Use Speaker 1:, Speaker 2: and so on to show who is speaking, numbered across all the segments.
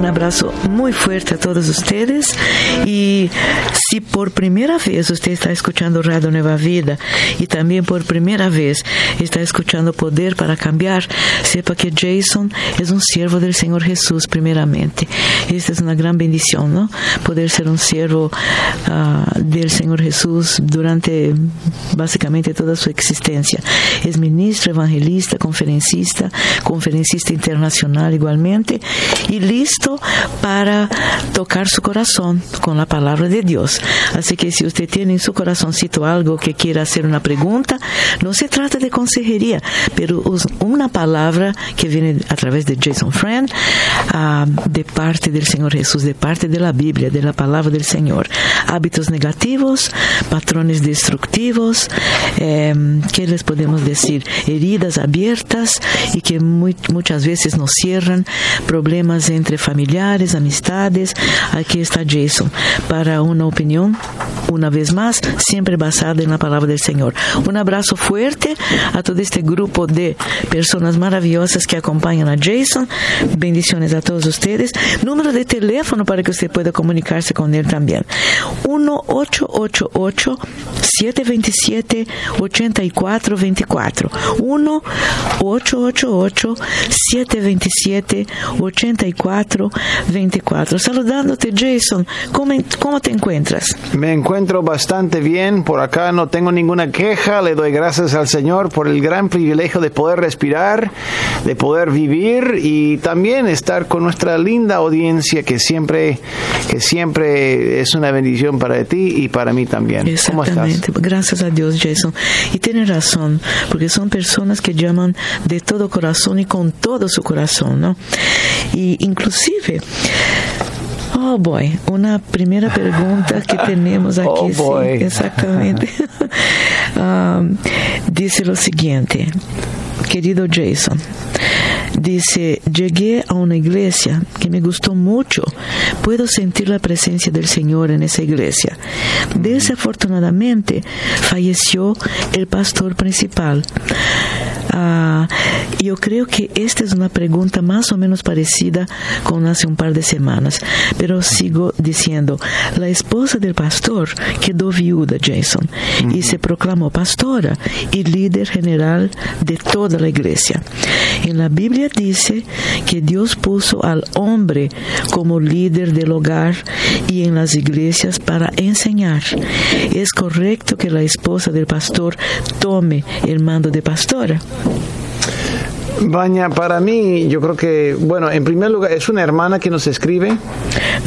Speaker 1: Un abrazo muy fuerte a todos ustedes y si por primera vez usted está escuchando Radio Nueva Vida y también por primera vez está escuchando Poder para Cambiar, sepa que Jason es un siervo del Señor Jesús primeramente. Esta es una gran bendición, ¿no? Poder ser un siervo uh, del Señor Jesús durante básicamente toda su existencia. Es ministro, evangelista, conferencista, conferencista internacional igualmente y listo para tocar su corazón con la palabra de Dios. Así que si usted tiene en su corazoncito algo que quiera hacer una pregunta, no se trata de consejería, pero una palabra que viene a través de Jason Friend, uh, de parte del Señor Jesús, de parte de la Biblia, de la palabra del Señor. Hábitos negativos, patrones destructivos, eh, ¿qué les podemos decir? Heridas abiertas y que muy, muchas veces nos cierran, problemas entre familiares, amistades. Aquí está Jason para una opinión, una vez más, siempre basada en la palabra del Señor. Un abrazo fuerte a todo este grupo de personas maravillosas que acompañan a Jason. Bendiciones a todos ustedes. Número de teléfono para que usted pueda comunicarse con él también. 1-888 727 8424 1 888 727 8424 Saludándote Jason, ¿cómo, ¿cómo te encuentras?
Speaker 2: Me encuentro bastante bien, por acá no tengo ninguna queja, le doy gracias al Señor por el gran privilegio de poder respirar, de poder vivir y también estar con nuestra linda audiencia que siempre, que siempre es una bendición para ti y para mí también. ¿Cómo estás?
Speaker 1: Gracias a Dios, Jason. Y tiene razón, porque son personas que llaman de todo corazón y con todo su corazón, ¿no? Y inclusive Oh boy, una primera pregunta que tenemos aquí.
Speaker 2: Oh boy.
Speaker 1: Sí, exactamente. um, dice lo siguiente, querido Jason. Dice, llegué a una iglesia que me gustó mucho. Puedo sentir la presencia del Señor en esa iglesia. Desafortunadamente, falleció el pastor principal. Uh, yo creo que esta es una pregunta más o menos parecida con hace un par de semanas, pero sigo diciendo, la esposa del pastor quedó viuda, Jason, uh -huh. y se proclamó pastora y líder general de toda la iglesia. En la Biblia dice que Dios puso al hombre como líder del hogar y en las iglesias para enseñar. ¿Es correcto que la esposa del pastor tome el mando de pastora?
Speaker 2: Baña, para mí, yo creo que, bueno, en primer lugar, ¿es una hermana que nos escribe?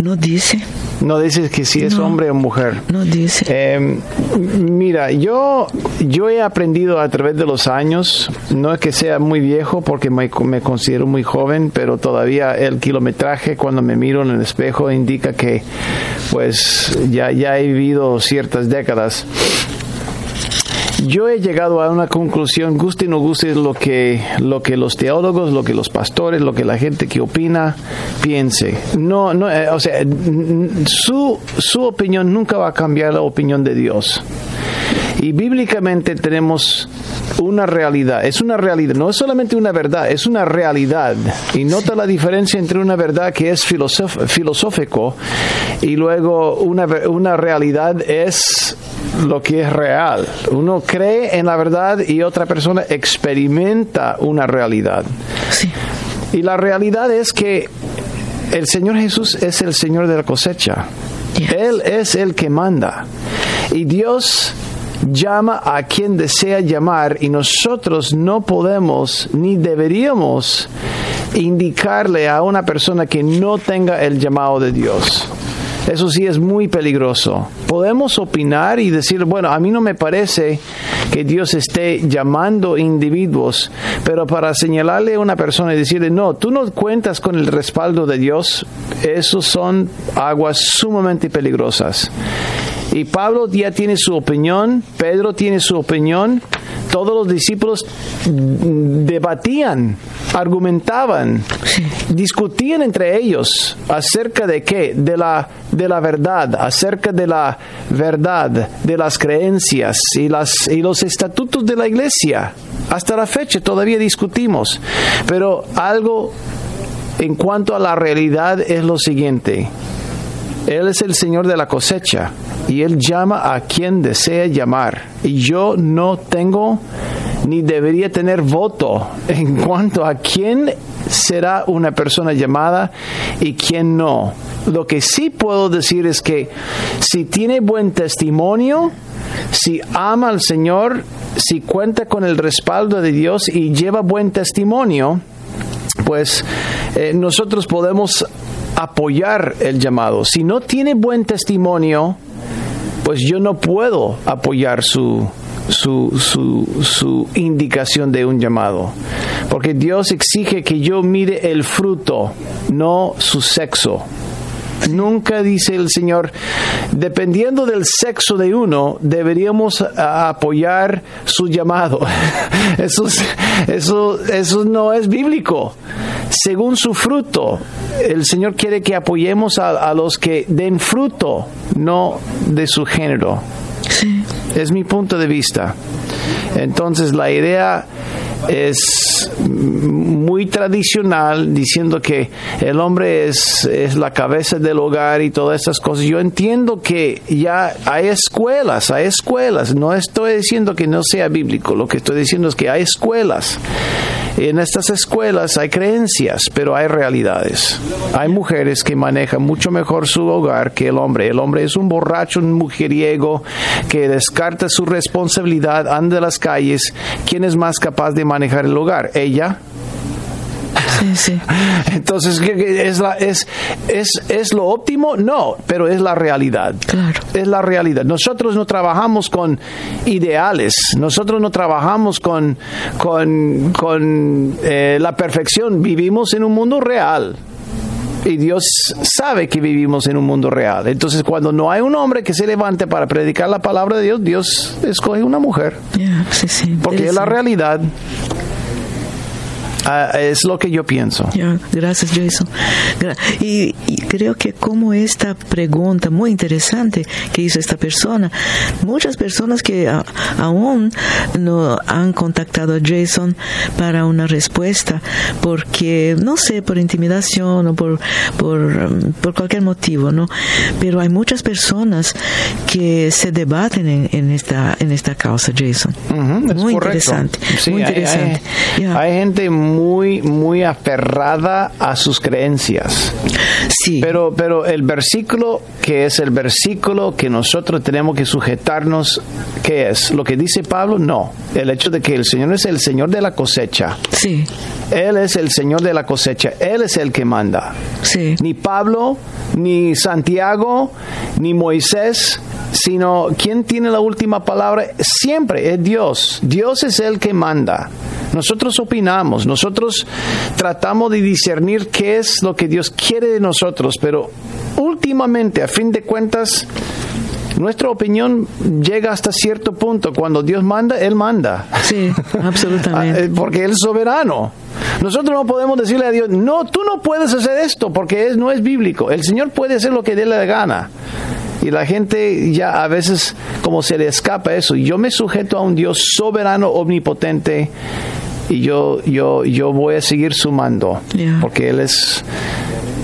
Speaker 1: No dice.
Speaker 2: No dice que si es
Speaker 1: no,
Speaker 2: hombre o mujer.
Speaker 1: No dice.
Speaker 2: Eh, mira, yo, yo he aprendido a través de los años, no es que sea muy viejo porque me, me, considero muy joven, pero todavía el kilometraje cuando me miro en el espejo indica que pues ya, ya he vivido ciertas décadas yo he llegado a una conclusión, guste o no guste lo que, lo que los teólogos, lo que los pastores, lo que la gente que opina piense. No, no, eh, o sea, su, su opinión nunca va a cambiar la opinión de Dios. Y bíblicamente tenemos una realidad, es una realidad, no es solamente una verdad, es una realidad. Y nota la diferencia entre una verdad que es filosófico y luego una, una realidad es lo que es real. Uno cree en la verdad y otra persona experimenta una realidad.
Speaker 1: Sí.
Speaker 2: Y la realidad es que el Señor Jesús es el Señor de la cosecha.
Speaker 1: Yes.
Speaker 2: Él es el que manda. Y Dios llama a quien desea llamar y nosotros no podemos ni deberíamos indicarle a una persona que no tenga el llamado de Dios. Eso sí es muy peligroso. Podemos opinar y decir, bueno, a mí no me parece que Dios esté llamando individuos, pero para señalarle a una persona y decirle, no, tú no cuentas con el respaldo de Dios, esos son aguas sumamente peligrosas. Y Pablo ya tiene su opinión, Pedro tiene su opinión, todos los discípulos debatían argumentaban, discutían entre ellos acerca de qué, de la, de la verdad, acerca de la verdad, de las creencias y, las, y los estatutos de la iglesia. Hasta la fecha todavía discutimos, pero algo en cuanto a la realidad es lo siguiente. Él es el Señor de la cosecha y Él llama a quien desea llamar. Y yo no tengo ni debería tener voto en cuanto a quién será una persona llamada y quién no. Lo que sí puedo decir es que si tiene buen testimonio, si ama al Señor, si cuenta con el respaldo de Dios y lleva buen testimonio, pues eh, nosotros podemos apoyar el llamado. Si no tiene buen testimonio, pues yo no puedo apoyar su, su, su, indicación de un llamado. Porque Dios exige que yo mire el fruto, no su sexo. Nunca dice el Señor, dependiendo del sexo de uno, deberíamos apoyar su llamado. Eso, eso, eso no es bíblico. Según su fruto, el Señor quiere que apoyemos a, los que den fruto, no de su género. Es mi punto de vista. Entonces la idea es muy tradicional diciendo que el hombre es, es, la cabeza del hogar y todas estas cosas. Yo entiendo que ya hay escuelas, hay escuelas. No estoy diciendo que no sea bíblico, lo que estoy diciendo es que hay escuelas en estas escuelas hay creencias, pero hay realidades. Hay mujeres que manejan mucho mejor su hogar que el hombre. El hombre es un borracho, un mujeriego que descarta su responsabilidad, anda a las calles. ¿Quién es más capaz de manejar el hogar? Ella Entonces, ¿es, la, es, es, ¿es lo óptimo? No, pero es la realidad.
Speaker 1: Claro.
Speaker 2: Es la realidad. Nosotros no trabajamos con ideales, nosotros no trabajamos con, con, con eh, la perfección, vivimos en un mundo real y Dios sabe que vivimos en un mundo real. Entonces, cuando no hay un hombre que se levante para predicar la palabra de Dios, Dios escoge una mujer. Porque es la realidad. Ah, es lo que yo pienso.
Speaker 1: gracias, Jason. Y, creo que como esta pregunta muy interesante que hizo esta persona, muchas personas que aún no han contactado a Jason para una respuesta, porque, no sé, por intimidación o por, por, por cualquier motivo, ¿no? Pero hay muchas personas que se debaten en, esta, en esta causa, Jason. muy, interesante, muy interesante.
Speaker 2: Hay, gente muy, muy aferrada a sus creencias.
Speaker 1: Sí.
Speaker 2: Pero, pero el versículo que es el versículo que nosotros tenemos que sujetarnos, ¿qué es? ¿Lo que dice Pablo? No. El hecho de que el Señor es el Señor de la cosecha.
Speaker 1: Sí.
Speaker 2: Él es el Señor de la cosecha. Él es el que manda.
Speaker 1: Sí.
Speaker 2: Ni Pablo, ni Santiago, ni Moisés, sino quien tiene la última palabra siempre es Dios. Dios es el que manda. Nosotros opinamos, nosotros tratamos de discernir qué es lo que Dios quiere de nosotros, pero últimamente, a fin de cuentas, nuestra opinión llega hasta cierto punto. Cuando Dios manda, Él manda.
Speaker 1: Sí, absolutamente.
Speaker 2: Ah, eh, porque Él es soberano. Nosotros no podemos decirle a Dios, no, tú no puedes hacer esto porque es, no es bíblico. El Señor puede hacer lo que dé la gana. Y la gente ya a veces como se le escapa eso. Yo me sujeto a un Dios soberano, omnipotente, y yo, yo, yo voy a seguir sumando, porque Él es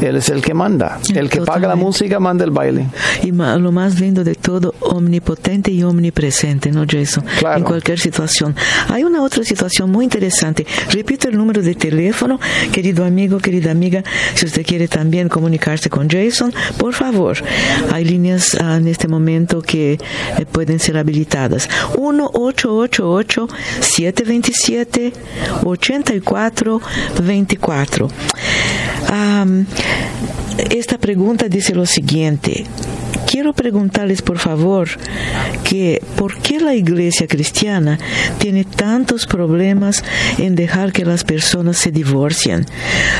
Speaker 2: él es el que manda. El que paga la música manda el baile.
Speaker 1: Y lo más lindo de todo, omnipotente y omnipresente, ¿no, Jason? En cualquier situación. Hay una otra situación muy interesante. Repito el número de teléfono, querido amigo, querida amiga, si usted quiere también comunicarse con Jason, por favor. Hay líneas ah, en este momento que eh, pueden ser habilitadas. 1-888-727-8424. Esta pregunta dice lo siguiente. Quiero preguntarles, por favor, que por qué la iglesia cristiana tiene tantos problemas en dejar que las personas se divorcien.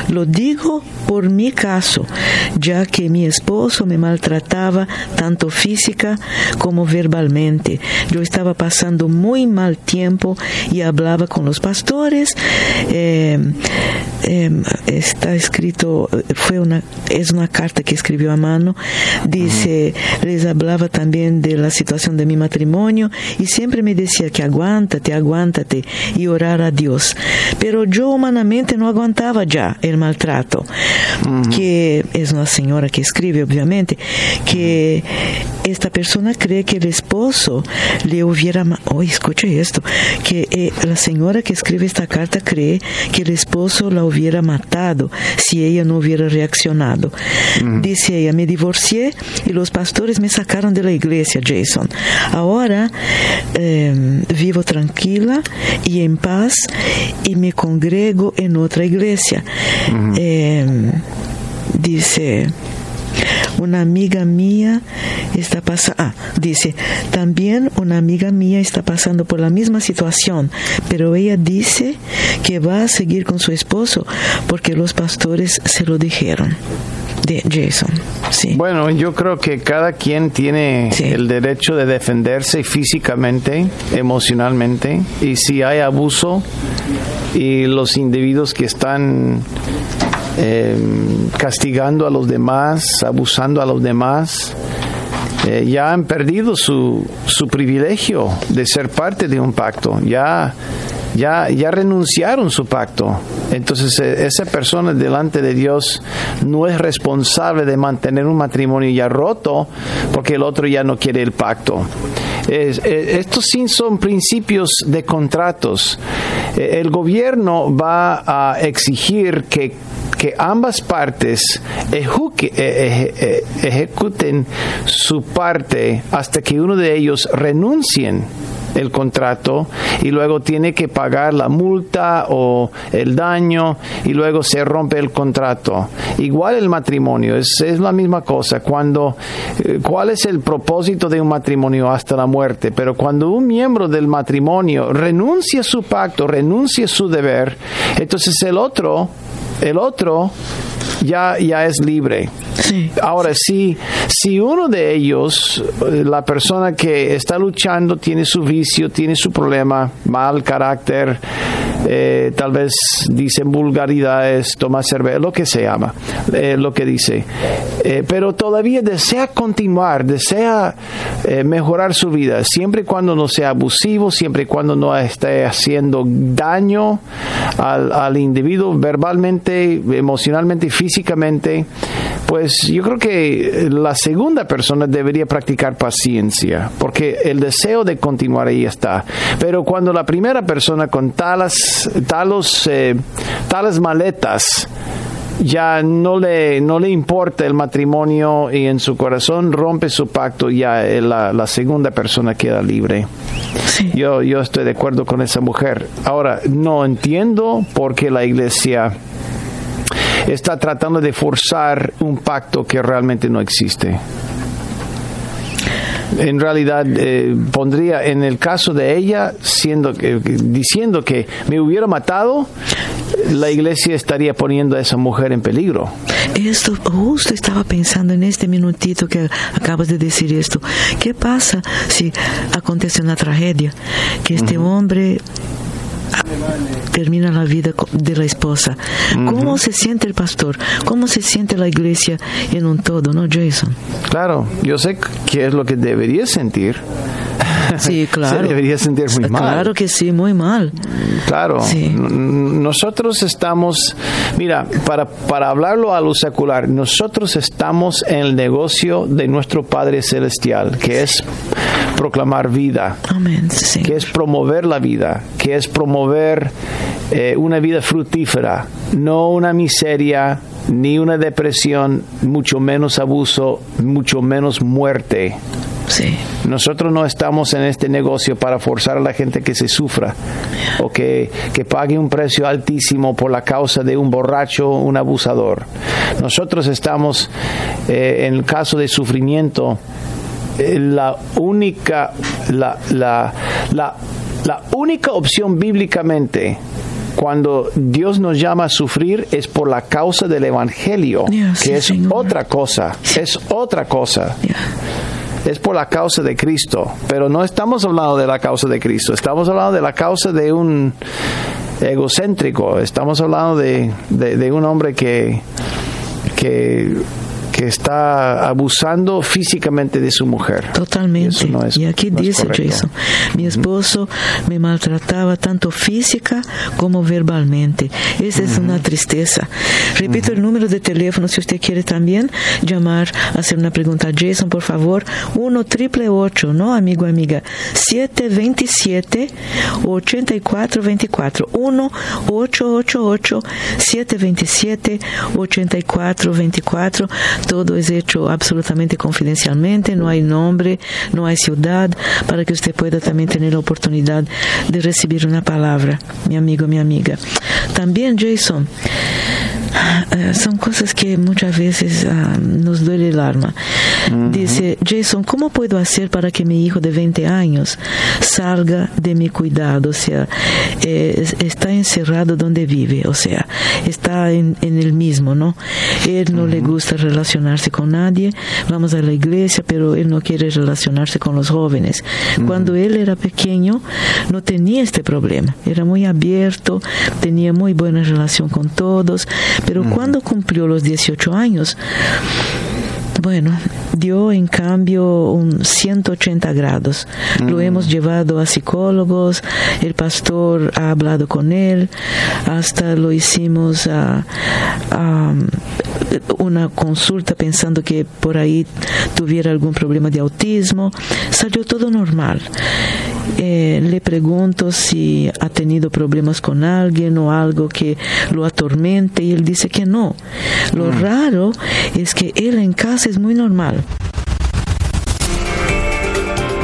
Speaker 1: Lo digo por mi caso, ya que mi esposo me maltrataba tanto física como verbalmente. Yo estaba pasando muy mal tiempo y hablaba con los pastores. Eh, em, está escrito, fue una, es una carta que escribió a mano, dice, les hablaba también de la situación de mi matrimonio y siempre me decía que aguántate, aguántate y orar a Dios. Pero yo humanamente no aguantaba ya el maltrato, que es una señora que escribe, obviamente, que esta persona cree que el esposo le hubiera, oh, escuche esto, que eh, la señora que escribe esta carta cree que el esposo la hubiera matado si ella no hubiera reaccionado. Dice ella, me divorcié y los pastores me sacaron de la iglesia, Jason. Ahora em, vivo tranquila y en paz y me congrego en otra iglesia. Em, dice, una amiga mía está pasando, ah, dice, también una amiga mía está pasando por la misma situación, pero ella dice que va a seguir con su esposo porque los pastores se lo dijeron. De Jason, sí.
Speaker 2: Bueno, yo creo que cada quien tiene
Speaker 1: Sí.
Speaker 2: el derecho de defenderse físicamente, emocionalmente, y si hay abuso y los individuos que están eh, castigando a los demás, abusando a los demás, eh, ya han perdido su, su privilegio de ser parte de un pacto. Ya, ya, ya renunciaron su pacto. Entonces eh, esa persona delante de Dios no es responsable de mantener un matrimonio ya roto porque el otro ya no quiere el pacto. Eh, estos sí son principios de contratos. Eh, el gobierno va a exigir que que ambas partes ejecuten su parte hasta que uno de ellos renuncien el contrato y luego tiene que pagar la multa o el daño y luego se rompe el contrato. Igual el matrimonio, es, es la misma cosa. Cuando, eh, ¿Cuál es el propósito de un matrimonio hasta la muerte? Pero cuando un miembro del matrimonio renuncia a su pacto, renuncia a su deber, entonces el otro el otro ya, ya es libre.
Speaker 1: Sí.
Speaker 2: Ahora, si, si uno de ellos, eh, la persona que está luchando, tiene su vicio, tiene su problema, mal carácter, eh, tal vez dicen vulgaridades, toma cerveza, lo que se llama, eh, lo que dice, Eh, pero todavía desea continuar, desea mejorar su vida, siempre y cuando no sea abusivo, siempre y cuando no esté haciendo daño al, al individuo verbalmente, emocionalmente físicamente, pues yo creo que la segunda persona debería practicar paciencia, porque el deseo de continuar ahí está. Pero cuando la primera persona con talas, talos, eh, tales maletas, ya no le, no le importa el matrimonio y en su corazón rompe su pacto, ya eh, la, la segunda persona queda libre.
Speaker 1: Sí.
Speaker 2: Yo, yo estoy de acuerdo con esa mujer. Ahora, no entiendo por qué la iglesia está tratando de forzar un pacto que realmente no existe. En realidad, eh, pondría en el caso de ella, siendo que, diciendo que me hubiera matado, la iglesia estaría poniendo a esa mujer en peligro.
Speaker 1: Esto, justo estaba pensando en este minutito que acabas de decir esto. ¿Qué pasa si acontece una tragedia? Que este hombre ah, termina la vida de la esposa. ¿Cómo se siente el pastor? ¿Cómo se siente la iglesia en un todo, no, Jason?
Speaker 2: Claro, yo sé qué es lo que debería sentir.
Speaker 1: Sí, claro.
Speaker 2: Se debería sentir muy mal.
Speaker 1: Claro que sí, muy mal.
Speaker 2: Claro,
Speaker 1: Sí.
Speaker 2: Nosotros estamos, mira, para, para hablarlo a lo secular, nosotros estamos en el negocio de nuestro Padre Celestial, que es proclamar vida,
Speaker 1: Amén. Sí.
Speaker 2: que es promover la vida, que es promover eh, una vida fructífera, no una miseria, ni una depresión, mucho menos abuso, mucho menos muerte.
Speaker 1: Sí.
Speaker 2: Nosotros no estamos en este negocio para forzar a la gente que se sufra o que, que pague un precio altísimo por la causa de un borracho, un abusador. Nosotros estamos, eh, en el caso de sufrimiento, eh, la única, la, la, la, la única opción bíblicamente cuando Dios nos llama a sufrir es por la causa del Evangelio, que
Speaker 1: sí,
Speaker 2: es
Speaker 1: Señor.
Speaker 2: otra cosa, es otra cosa es por la causa de Cristo, pero no estamos hablando de la causa de Cristo, estamos hablando de la causa de un egocéntrico. Estamos hablando de, de un hombre que, que que está abusando físicamente de su mujer.
Speaker 1: Totalmente. Y, aquí dice Jason, mi esposo me maltrataba tanto física como verbalmente. Esa es una tristeza. Repito el número de teléfono si usted quiere también llamar, hacer una pregunta a Jason, por favor. 1 triple 8, ¿no, amigo, amiga? 727 8424. 1 888 727 8424 todo es hecho absolutamente confidencialmente, no hay nombre, no hay ciudad, para que usted pueda también tener la oportunidad de recibir una palabra, mi amigo, mi amiga. También, Jason, eh, son cosas que muchas veces ah, nos duele el alma. Dice, Jason, ¿cómo puedo hacer para que mi hijo de 20 años salga de mi cuidado? O sea, eh, está encerrado donde vive, o sea, está en, el mismo, ¿no? Él no le gusta relacionarse con nadie, vamos a la iglesia, pero él no quiere relacionarse con los jóvenes. Cuando él era pequeño, no tenía este problema, era muy abierto, tenía muy buena relación con todos, pero cuando cumplió los 18 años, bueno, dio en cambio un 180 grados. Lo mm. hemos llevado a psicólogos, el pastor ha hablado con él, hasta lo hicimos a, una consulta pensando que por ahí tuviera algún problema de autismo. Salió todo normal. Eh, le pregunto si ha tenido problemas con alguien o algo que lo atormente y él dice que no. Lo mm. raro es que él en casa es muy normal.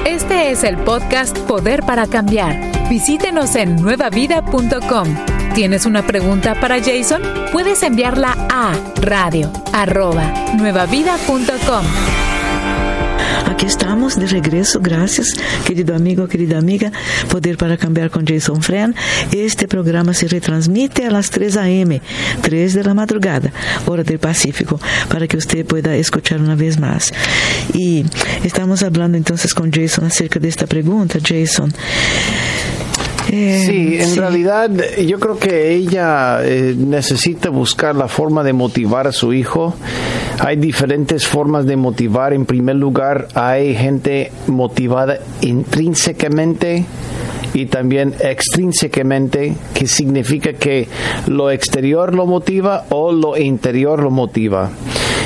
Speaker 3: Este es el podcast Poder para Cambiar. Visítenos en nuevavida.com. ¿Tienes una pregunta para Jason? Puedes enviarla a radio
Speaker 1: Aquí estamos de regreso, gracias, querido amigo, querida amiga. Poder para cambiar con Jason Fren. Este programa se retransmite a las 3 a.m., 3 de la madrugada, hora del Pacífico, para que usted pueda escuchar una vez más. Y estamos hablando entonces con Jason acerca de esta pregunta, Jason.
Speaker 2: Eh, sí, en realidad yo creo que ella eh, necesita buscar la forma de motivar a su hijo. Hay diferentes formas de motivar. En primer lugar, hay gente motivada intrínsecamente y también extrínsecamente, que significa que lo exterior lo motiva o lo interior lo motiva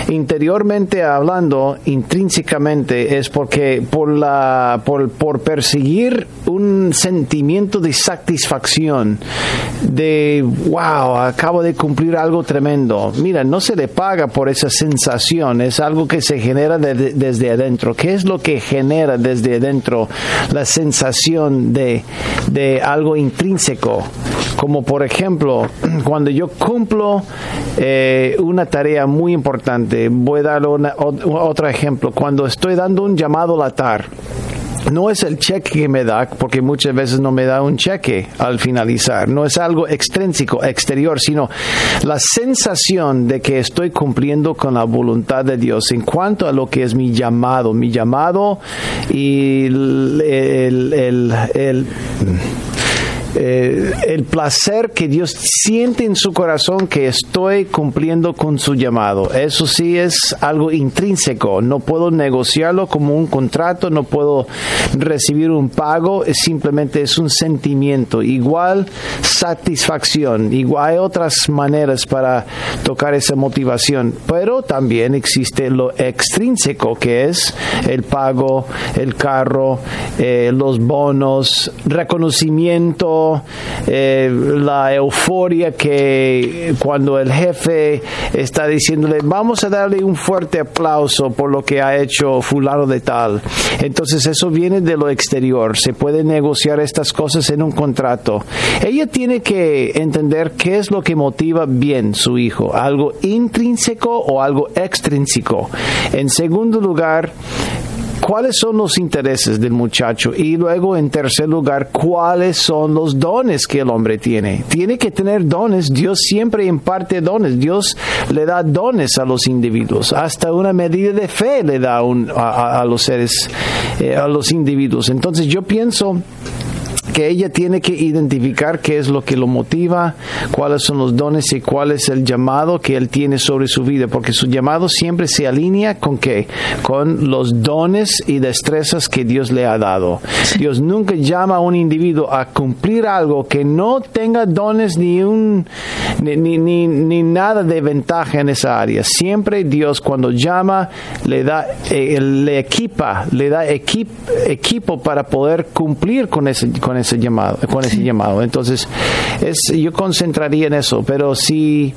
Speaker 2: interiormente hablando, intrínsecamente, es porque por, la, por, por perseguir un sentimiento de satisfacción, de wow, acabo de cumplir algo tremendo. Mira, no se le paga por esa sensación, es algo que se genera desde adentro. ¿Qué es lo que genera desde adentro la sensación de, de algo intrínseco? Como por ejemplo, cuando yo cumplo eh, una tarea muy importante, voy a dar otro ejemplo. Cuando estoy dando un llamado al altar, no es el cheque que me da, porque muchas veces no me da un cheque al finalizar, no es algo extrínseco, exterior, sino la sensación de que estoy cumpliendo con la voluntad de Dios en cuanto a lo que es mi llamado, mi llamado y el eh, el placer que Dios siente en su corazón que estoy cumpliendo con su llamado. Eso sí es algo intrínseco. No puedo negociarlo como un contrato, no puedo recibir un pago, simplemente es un sentimiento. Igual satisfacción, igual hay otras maneras para tocar esa motivación, pero también existe lo extrínseco que es el pago, el carro, eh, los bonos, reconocimiento eh, la euforia que cuando el jefe está diciéndole, vamos a darle un fuerte aplauso por lo que ha hecho fulano de tal. Entonces eso viene de lo exterior. Se puede negociar estas cosas en un contrato. Ella tiene que entender qué es lo que motiva bien su hijo, algo intrínseco o algo extrínseco. En segundo lugar, cuáles son los intereses del muchacho y luego en tercer lugar cuáles son los dones que el hombre tiene. Tiene que tener dones, Dios siempre imparte dones, Dios le da dones a los individuos, hasta una medida de fe le da a, los seres, eh, a los individuos. Entonces yo pienso que ella tiene que identificar qué es lo que lo motiva, cuáles son los dones y cuál es el llamado que él tiene sobre su vida, porque su llamado siempre se alinea con qué? Con los dones y destrezas que Dios le ha dado. Dios nunca llama a un individuo a cumplir algo que no tenga dones ni un ni, ni, ni, nada de ventaja en esa área. Siempre Dios cuando llama le da eh, le equipa, le da equipo para poder cumplir con ese con ese llamado, con ese llamado. Entonces, es, yo concentraría en eso, pero si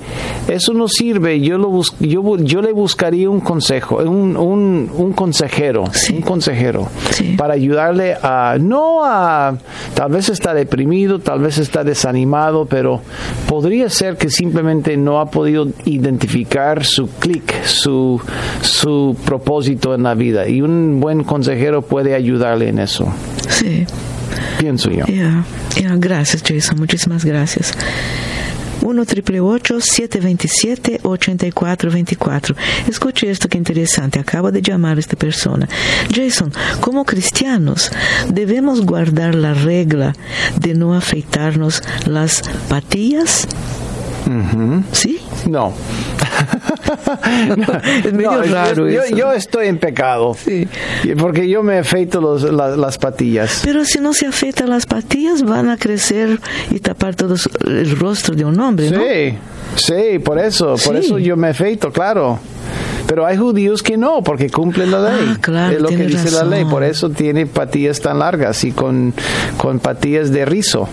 Speaker 2: eso no sirve, yo lo yo, yo le buscaría un consejo, un, un, un consejero, un consejero para ayudarle a no a tal vez está deprimido, tal vez está desanimado, pero podría ser que simplemente no ha podido identificar su clic, su su propósito en la vida. Y un buen consejero puede ayudarle en eso.
Speaker 1: Sí
Speaker 2: pienso yo.
Speaker 1: Gracias, Jason. Muchísimas gracias. 1 727 8424 Escuche esto que interesante. Acaba de llamar esta persona. Jason, como cristianos, debemos guardar la regla de no afeitarnos las patillas. ¿Sí?
Speaker 2: No.
Speaker 1: es medio raro
Speaker 2: yo,
Speaker 1: eso.
Speaker 2: Yo, estoy en pecado.
Speaker 1: Sí.
Speaker 2: Porque yo me afeito los, las patillas.
Speaker 1: Pero si no se afeita las patillas, van a crecer y tapar todo el rostro de un hombre,
Speaker 2: sí,
Speaker 1: ¿no?
Speaker 2: Sí, por eso. Por eso yo me afeito, claro. Pero hay judíos que no, porque cumplen la ley.
Speaker 1: Ah, claro,
Speaker 2: es lo que dice
Speaker 1: razón.
Speaker 2: la ley. Por eso tiene patillas tan largas y con, con patillas de rizo.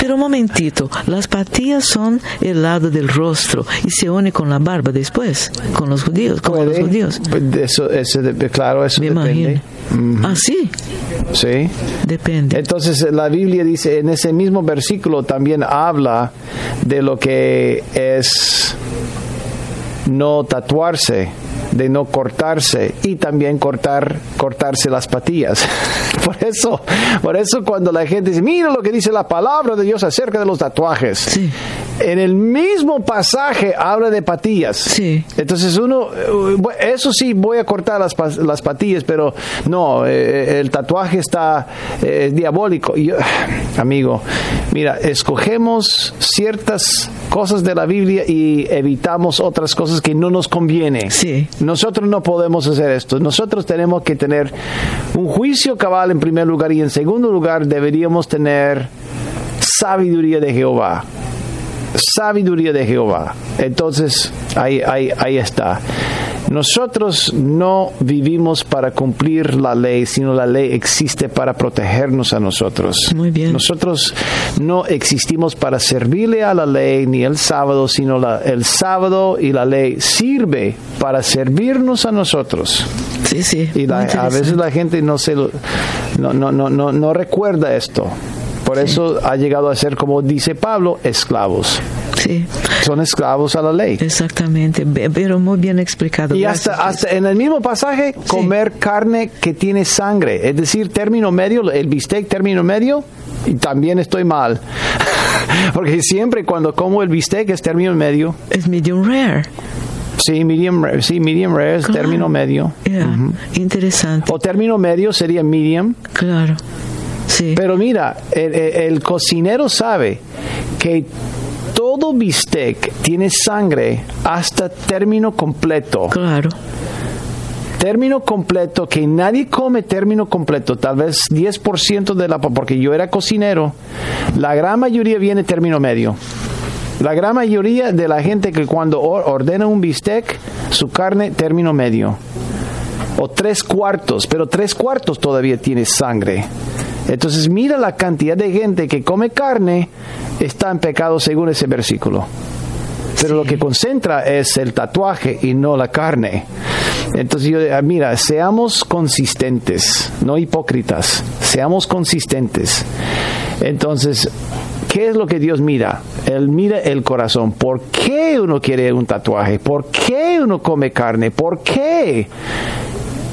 Speaker 1: Pero un momentito, las patillas son el lado del rostro y se une con la barba después, con los judíos, como los judíos.
Speaker 2: Eso, eso, claro, eso
Speaker 1: Me
Speaker 2: depende.
Speaker 1: Ah, sí.
Speaker 2: Sí.
Speaker 1: Depende.
Speaker 2: Entonces la Biblia dice, en ese mismo versículo también habla de lo que es no tatuarse, de no cortarse y también cortar cortarse las patillas. Por eso, por eso cuando la gente dice, mira lo que dice la palabra de Dios acerca de los tatuajes.
Speaker 1: Sí.
Speaker 2: En el mismo pasaje habla de patillas.
Speaker 1: Sí.
Speaker 2: Entonces uno, eso sí, voy a cortar las, las patillas, pero no, eh, el tatuaje está eh, diabólico. Amigo, mira, escogemos ciertas cosas de la Biblia y evitamos otras cosas que no nos conviene.
Speaker 1: Sí.
Speaker 2: Nosotros no podemos hacer esto. Nosotros tenemos que tener un juicio cabal en primer lugar y en segundo lugar deberíamos tener sabiduría de Jehová. Sabiduría de Jehová. Entonces, ahí, ahí, ahí está. Nosotros no vivimos para cumplir la ley, sino la ley existe para protegernos a nosotros.
Speaker 1: Muy bien.
Speaker 2: Nosotros no existimos para servirle a la ley ni el sábado, sino la, el sábado y la ley sirve para servirnos a nosotros.
Speaker 1: Sí, sí.
Speaker 2: Y la, a veces la gente no, se lo, no, no, no, no, no recuerda esto. Por sí. eso ha llegado a ser, como dice Pablo, esclavos.
Speaker 1: Sí.
Speaker 2: Son esclavos a la ley.
Speaker 1: Exactamente, pero muy bien explicado.
Speaker 2: Y
Speaker 1: Gracias,
Speaker 2: hasta, hasta en el mismo pasaje, sí. comer carne que tiene sangre, es decir, término medio, el bistec término medio, y también estoy mal. Porque siempre cuando como el bistec es término medio.
Speaker 1: Es medium rare.
Speaker 2: Sí, medium, sí, medium rare es
Speaker 1: Claro.
Speaker 2: término medio.
Speaker 1: Yeah. Interesante.
Speaker 2: O término medio sería medium.
Speaker 1: Claro. Sí.
Speaker 2: Pero mira, el, el- el cocinero sabe que todo bistec tiene sangre hasta término completo.
Speaker 1: claro.
Speaker 2: Término completo, que nadie come término completo, tal vez 10% de la... porque yo era cocinero, la gran mayoría viene término medio. La gran mayoría de la gente que cuando or- ordena un bistec, su carne término medio. O tres cuartos, pero tres cuartos todavía tiene sangre. Entonces mira la cantidad de gente que come carne, está en pecado según ese versículo. Pero lo que concentra es el tatuaje y no la carne. Entonces yo, ah, mira, seamos consistentes, no hipócritas, seamos consistentes. Entonces, ¿qué es lo que Dios mira? Él mira el corazón. ¿Por qué uno quiere un tatuaje? ¿Por qué uno come carne? ¿Por qué?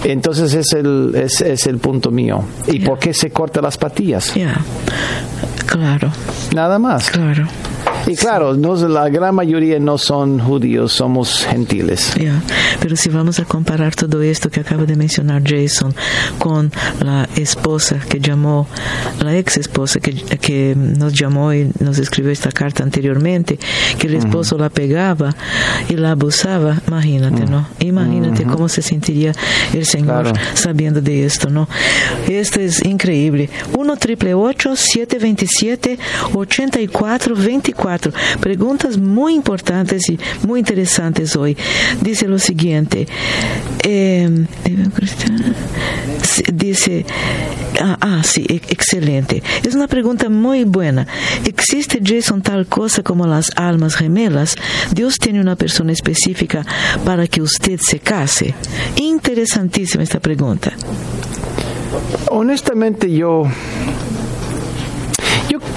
Speaker 2: Entonces es el, es, es el punto mío. ¿Y por qué se corta las patillas?
Speaker 1: Yeah. Claro,
Speaker 2: Nada más.
Speaker 1: claro.
Speaker 2: Y claro, no, la gran mayoría no son judíos, somos gentiles.
Speaker 1: Yeah. Pero si vamos a comparar todo esto que acaba de mencionar Jason con la esposa que llamó, la ex esposa que, que nos llamó y nos escribió esta carta anteriormente, que el esposo uh -huh. la pegaba y la abusaba, imagínate. ¿no? Imagínate uh -huh. cómo se sentiría el Señor claro. sabiendo de esto, ¿no? Esto es increíble. 1 triple 727 8424. Preguntas muy importantes y muy interesantes hoy. Dice lo siguiente. Eh, dice, ah, ah, sí, excelente. Es una pregunta muy buena. ¿Existe, Jason, tal cosa como las almas gemelas? Dios tiene una persona específica para que usted se case. Interesantísima esta pregunta.
Speaker 2: Honestamente, yo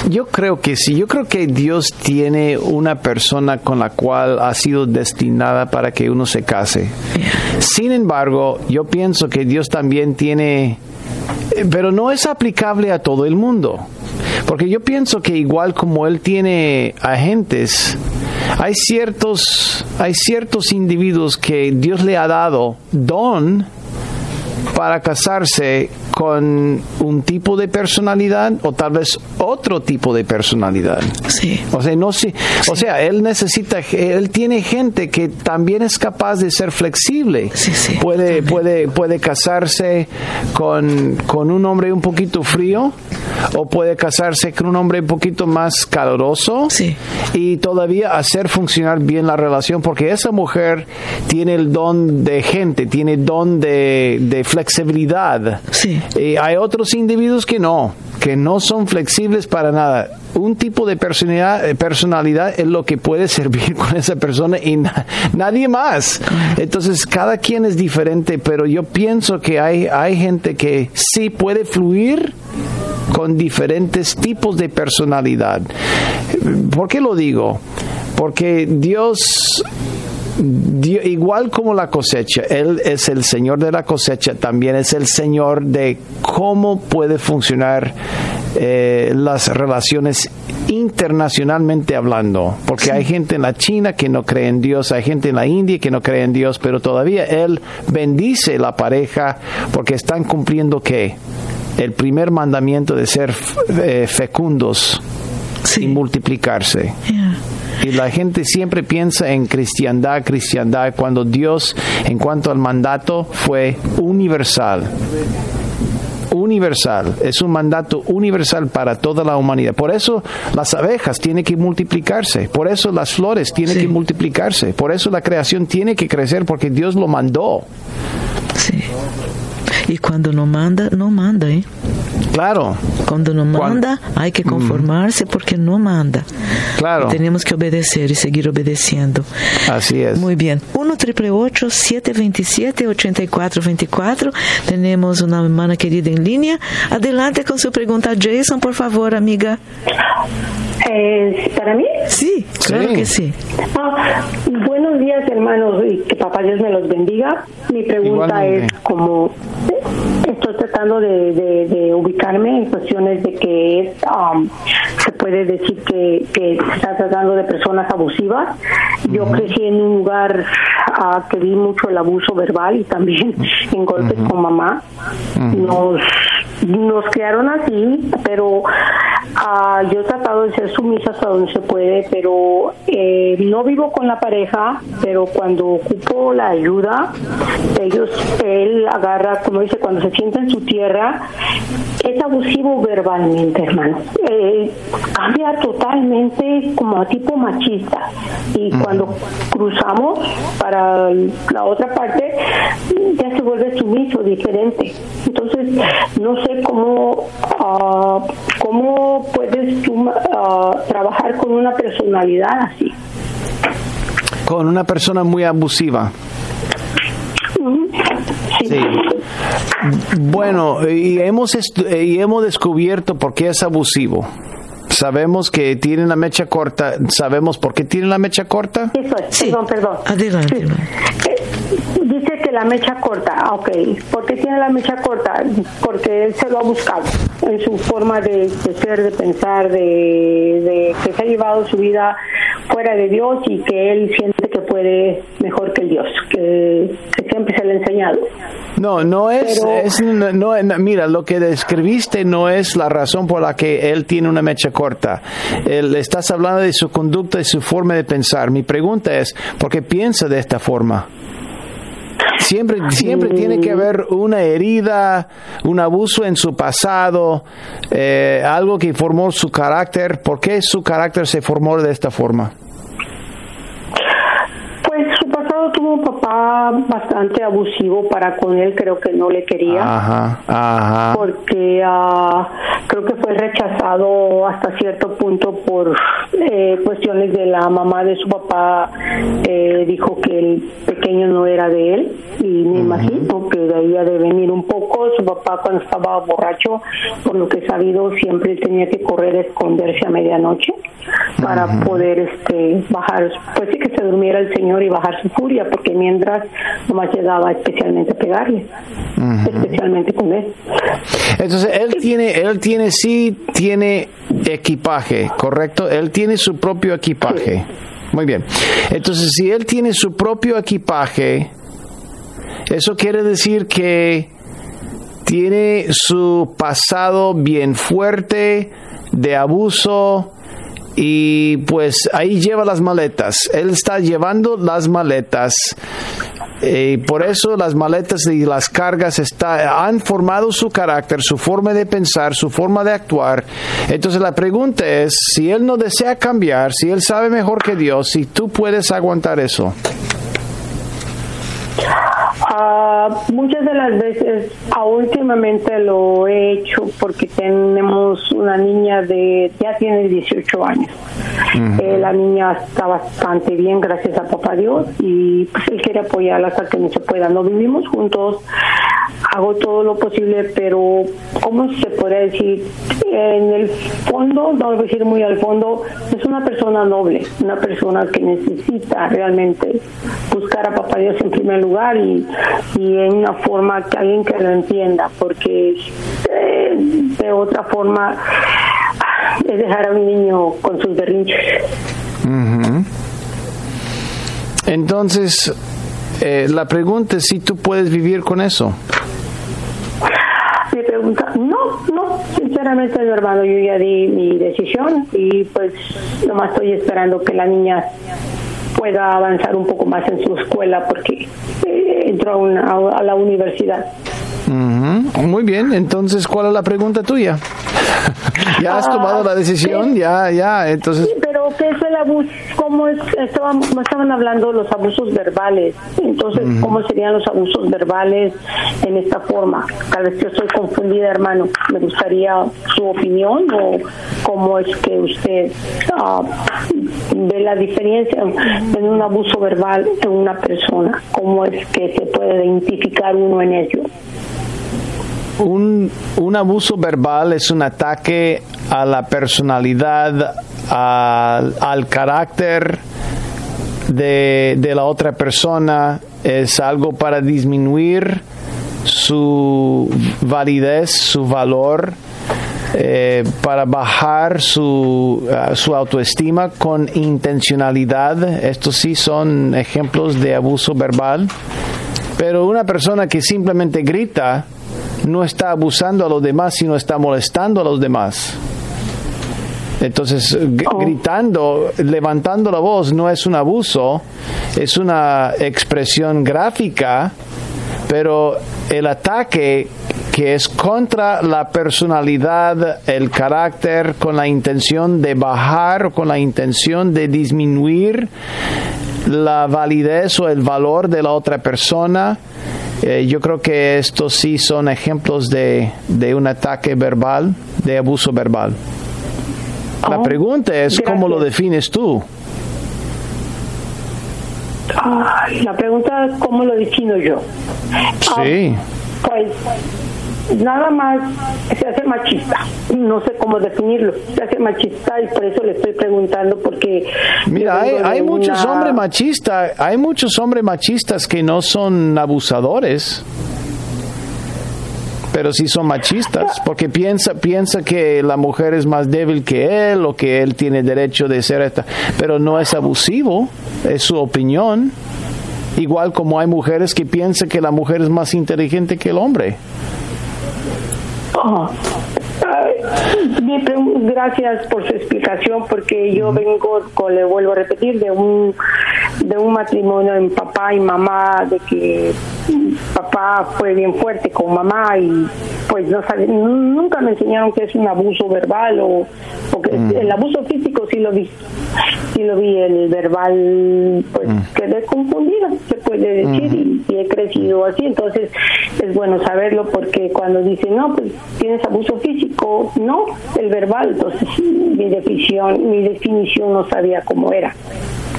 Speaker 2: yo, creo que sí, yo creo que Dios tiene una persona con la cual ha sido destinada para que uno se case. Sin embargo, yo pienso que Dios también tiene, pero no es aplicable a todo el mundo. Porque yo pienso que igual como Él tiene agentes, hay ciertos, hay ciertos individuos que Dios le ha dado don para casarse con un tipo de personalidad o tal vez otro tipo de personalidad.
Speaker 1: Sí.
Speaker 2: O sea, no sí. o sea, él necesita, él tiene gente que también es capaz de ser flexible.
Speaker 1: Sí, sí,
Speaker 2: puede,
Speaker 1: también.
Speaker 2: puede, puede casarse con, con un hombre un poquito frío o puede casarse con un hombre un poquito más caluroso
Speaker 1: Sí.
Speaker 2: y todavía hacer funcionar bien la relación porque esa mujer tiene el don de gente, tiene don de, de flexibilidad.
Speaker 1: Sí.
Speaker 2: Y hay otros individuos que no, que no son flexibles para nada. Un tipo de personalidad, eh, personalidad es lo que puede servir con esa persona y na- nadie más. Entonces, cada quien es diferente, pero yo pienso que hay, hay gente que sí puede fluir con diferentes tipos de personalidad. ¿Por qué lo digo? Porque Dios Dio- igual como la cosecha, Él es el Señor de la cosecha, también es el Señor de cómo puede funcionar eh, las relaciones internacionalmente hablando, porque hay gente en la China que no cree en Dios, hay gente en la India que no cree en Dios, pero todavía Él bendice la pareja porque están cumpliendo qué? El primer mandamiento de ser eh, fecundos
Speaker 1: Sí.
Speaker 2: y multiplicarse.
Speaker 1: Yeah.
Speaker 2: Y la gente siempre piensa en cristiandad, cristiandad, cuando Dios, en cuanto al mandato, fue universal. Universal, es un mandato universal para toda la humanidad. Por eso las abejas tienen que multiplicarse, por eso las flores tienen
Speaker 1: Sí.
Speaker 2: que multiplicarse, por eso la creación tiene que crecer porque Dios lo mandó.
Speaker 1: Sí. Y cuando no manda, no manda, ¿eh?
Speaker 2: Claro,
Speaker 1: Cuando no manda, hay que conformarse porque no manda.
Speaker 2: claro,
Speaker 1: Y tenemos que obedecer y seguir obedeciendo.
Speaker 2: así es.
Speaker 1: Muy bien. 1 triple 727 8424 Tenemos una hermana querida en línea. Adelante con su pregunta. Jason, por favor, amiga.
Speaker 4: Eh, ¿Para mí?
Speaker 1: Sí, claro
Speaker 2: Sí.
Speaker 1: que sí.
Speaker 4: Ah, buenos días, hermanos, y que papá Dios me los bendiga. Mi pregunta
Speaker 2: Igualmente.
Speaker 4: es como estoy tratando de, de- de ubicarme en cuestiones de que es, um, puede decir que, que se está tratando de personas abusivas. Yo crecí en un lugar ah, que vi mucho el abuso verbal y también en golpes con mamá. Nos nos crearon así, pero ah, yo he tratado de ser sumisa hasta donde se puede, pero eh, no vivo con la pareja, pero cuando ocupo la ayuda, ellos, él agarra, como dice, cuando se sienta en su tierra, es abusivo verbalmente, hermano. Eh, cambia totalmente como a tipo machista. Y cuando cruzamos para la otra parte, ya se vuelve sumiso, diferente. Entonces, no sé cómo, ah, cómo puedes tú ah, trabajar con una personalidad así.
Speaker 2: Con una persona muy abusiva.
Speaker 4: Sí.
Speaker 2: Bueno, y hemos, y hemos descubierto por qué es abusivo. Sabemos que tiene la mecha corta. ¿Sabemos por qué tiene la mecha corta?
Speaker 4: Eso es, perdón, perdón.
Speaker 1: Adelante.
Speaker 4: Sí. Eh, dice que la mecha corta, ah, ok. ¿Por qué tiene la mecha corta? Porque él se lo ha buscado en su forma de, de ser, de pensar, de, de que se ha llevado su vida fuera de Dios y que él siente puede mejor que el Dios, que, que siempre se le ha enseñado.
Speaker 2: No, no es,
Speaker 4: Pero-
Speaker 2: es- no, no- mira, lo que describiste no es la razón por la que él tiene una mecha corta. Él, estás hablando de su conducta y su forma de pensar. Mi pregunta es, ¿por qué piensa de esta forma? Siempre, siempre tiene que haber una herida, un abuso en su pasado, eh, algo que formó su carácter. ¿Por qué su carácter se formó de esta forma?
Speaker 4: Tuvo un papá bastante abusivo para con él, creo que no le quería.
Speaker 2: Ajá, ajá.
Speaker 4: porque ah, creo que fue rechazado hasta cierto punto por eh, cuestiones de la mamá de su papá eh, dijo que el pequeño no era de él y me imagino que debía de venir un poco su papá cuando estaba borracho por lo que he sabido siempre tenía que correr a esconderse a medianoche para poder este bajar pues sí que se durmiera el señor y bajar su furia porque mientras nomás llegaba especialmente a pegarle especialmente con él
Speaker 2: Entonces él tiene, él tiene, sí tiene equipaje, ¿correcto? Él tiene su propio equipaje. Muy bien. Entonces si él tiene su propio equipaje, eso quiere decir que tiene su pasado bien fuerte de abuso y pues ahí lleva las maletas. Él está llevando las maletas y por eso las maletas y las cargas está, han formado su carácter, su forma de pensar, su forma de actuar. Entonces la pregunta es, si él no desea cambiar, si él sabe mejor que Dios, si tú puedes aguantar eso.
Speaker 4: Ah, muchas de las veces, ah, últimamente lo he hecho porque tenemos una niña de, ya tiene 18 años. Eh, la niña está bastante bien, gracias a papá Dios, y pues él quiere apoyarla hasta que no se pueda. No vivimos juntos, hago todo lo posible, pero ¿cómo se puede decir? En el fondo, no voy a decir muy al fondo, es una persona noble, una persona que necesita realmente buscar a papá Dios en primer lugar y, y en una forma que alguien que lo entienda, porque eh, de otra forma es dejar a un niño con sus berrinches.
Speaker 2: Entonces, eh, la pregunta es si tú puedes vivir con eso.
Speaker 4: Me pregunta, no, no, sinceramente mi hermano, yo ya di mi decisión y pues nomás estoy esperando que la niña pueda avanzar un poco más en su escuela porque eh, entró a, una- a la universidad.
Speaker 2: Muy bien, entonces, ¿cuál es la pregunta tuya? ya has tomado la decisión, ya, ya, entonces...
Speaker 4: Sí, pero ¿qué es el abuso? ¿Cómo es? Estaban, estaban hablando los abusos verbales. Entonces, ¿cómo serían los abusos verbales en esta forma? Tal vez yo estoy confundida, hermano. Me gustaría su opinión o cómo es que usted ah, ve la diferencia en un abuso verbal en una persona. ¿Cómo es que se puede identificar uno en ello?
Speaker 2: Un, un abuso verbal es un ataque a la personalidad, al, al carácter de, de la otra persona, es algo para disminuir su validez, su valor, eh, para bajar su, ah, su autoestima con intencionalidad. Estos sí son ejemplos de abuso verbal. Pero una persona que simplemente grita no está abusando a los demás, sino está molestando a los demás. Entonces,
Speaker 4: Oh.
Speaker 2: gritando, levantando la voz no es un abuso, es una expresión gráfica, pero el ataque que es contra la personalidad, el carácter, con la intención de bajar o con la intención de disminuir la validez o el valor de la otra persona. Eh, yo creo que estos sí son ejemplos de, de un ataque verbal, de abuso verbal. La
Speaker 4: Oh,
Speaker 2: pregunta es cómo lo defines tú.
Speaker 4: Ah, la pregunta es cómo lo defino yo. Ah,
Speaker 2: Sí.
Speaker 4: Pues nada más se hace machista. No sé cómo definirlo. Se hace machista y por eso le estoy preguntando porque...
Speaker 2: Mira, hay, muchos hombres machistas, hay muchos hombres machistas que no son abusadores pero sí son machistas, porque piensa, piensa que la mujer es más débil que él o que él tiene derecho de ser esta, pero no es abusivo, es su opinión. Igual como hay mujeres que piensan que la mujer es más inteligente que el hombre.
Speaker 4: Oh. Gracias por su explicación porque yo vengo, le vuelvo a repetir, de un de un matrimonio en papá y mamá, de que papá fue bien fuerte con mamá y pues no nunca me enseñaron que es un abuso verbal o, que mm. el abuso físico sí lo vi, sí lo vi, el verbal pues mm. quedé confundida, se puede decir, y, he crecido así, entonces es bueno saberlo porque cuando dicen, no, pues tienes abuso físico, no, el verbal, entonces mi definición, mi definición no sabía cómo era.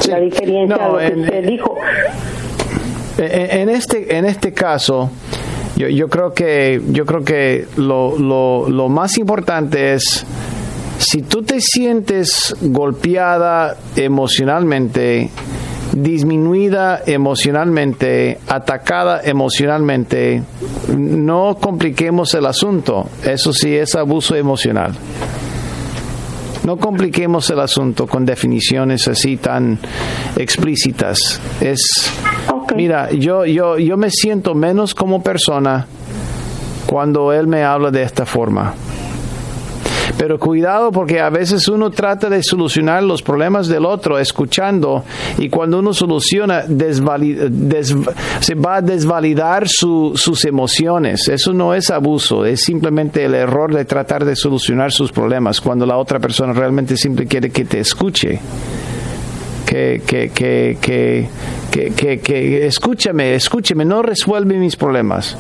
Speaker 4: La diferencia de lo que usted dijo.
Speaker 2: En este, en este caso, yo, yo creo que, yo creo que lo, lo, lo más importante es si tú te sientes golpeada emocionalmente, disminuida emocionalmente, atacada emocionalmente, no compliquemos el asunto. Eso sí es abuso emocional. No compliquemos el asunto con definiciones así tan explícitas. Es mira, yo yo yo me siento menos como persona cuando él me habla de esta forma. Pero cuidado porque a veces uno trata de solucionar los problemas del otro escuchando y cuando uno soluciona se va a desvalidar sus emociones. Eso no es abuso, es simplemente el error de tratar de solucionar sus problemas cuando la otra persona realmente siempre quiere que te escuche que, que, que, que, que, escúchame, escúchame, no resuelve mis problemas.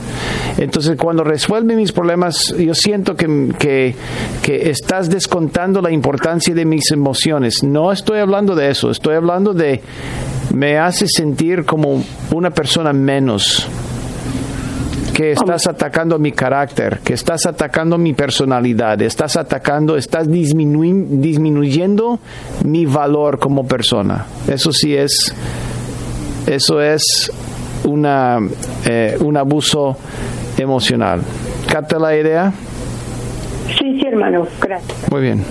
Speaker 2: Entonces, cuando resuelve mis problemas, yo siento que, que, que estás descontando la importancia de mis emociones. No estoy hablando de eso, estoy hablando de me hace sentir como una persona menos que estás atacando mi carácter, que estás atacando mi personalidad, estás atacando, estás disminuyendo mi valor como persona. Eso sí es, eso es una, eh, un abuso emocional. ¿Capta la idea?
Speaker 4: Sí, sí, hermano. Gracias.
Speaker 2: Muy bien.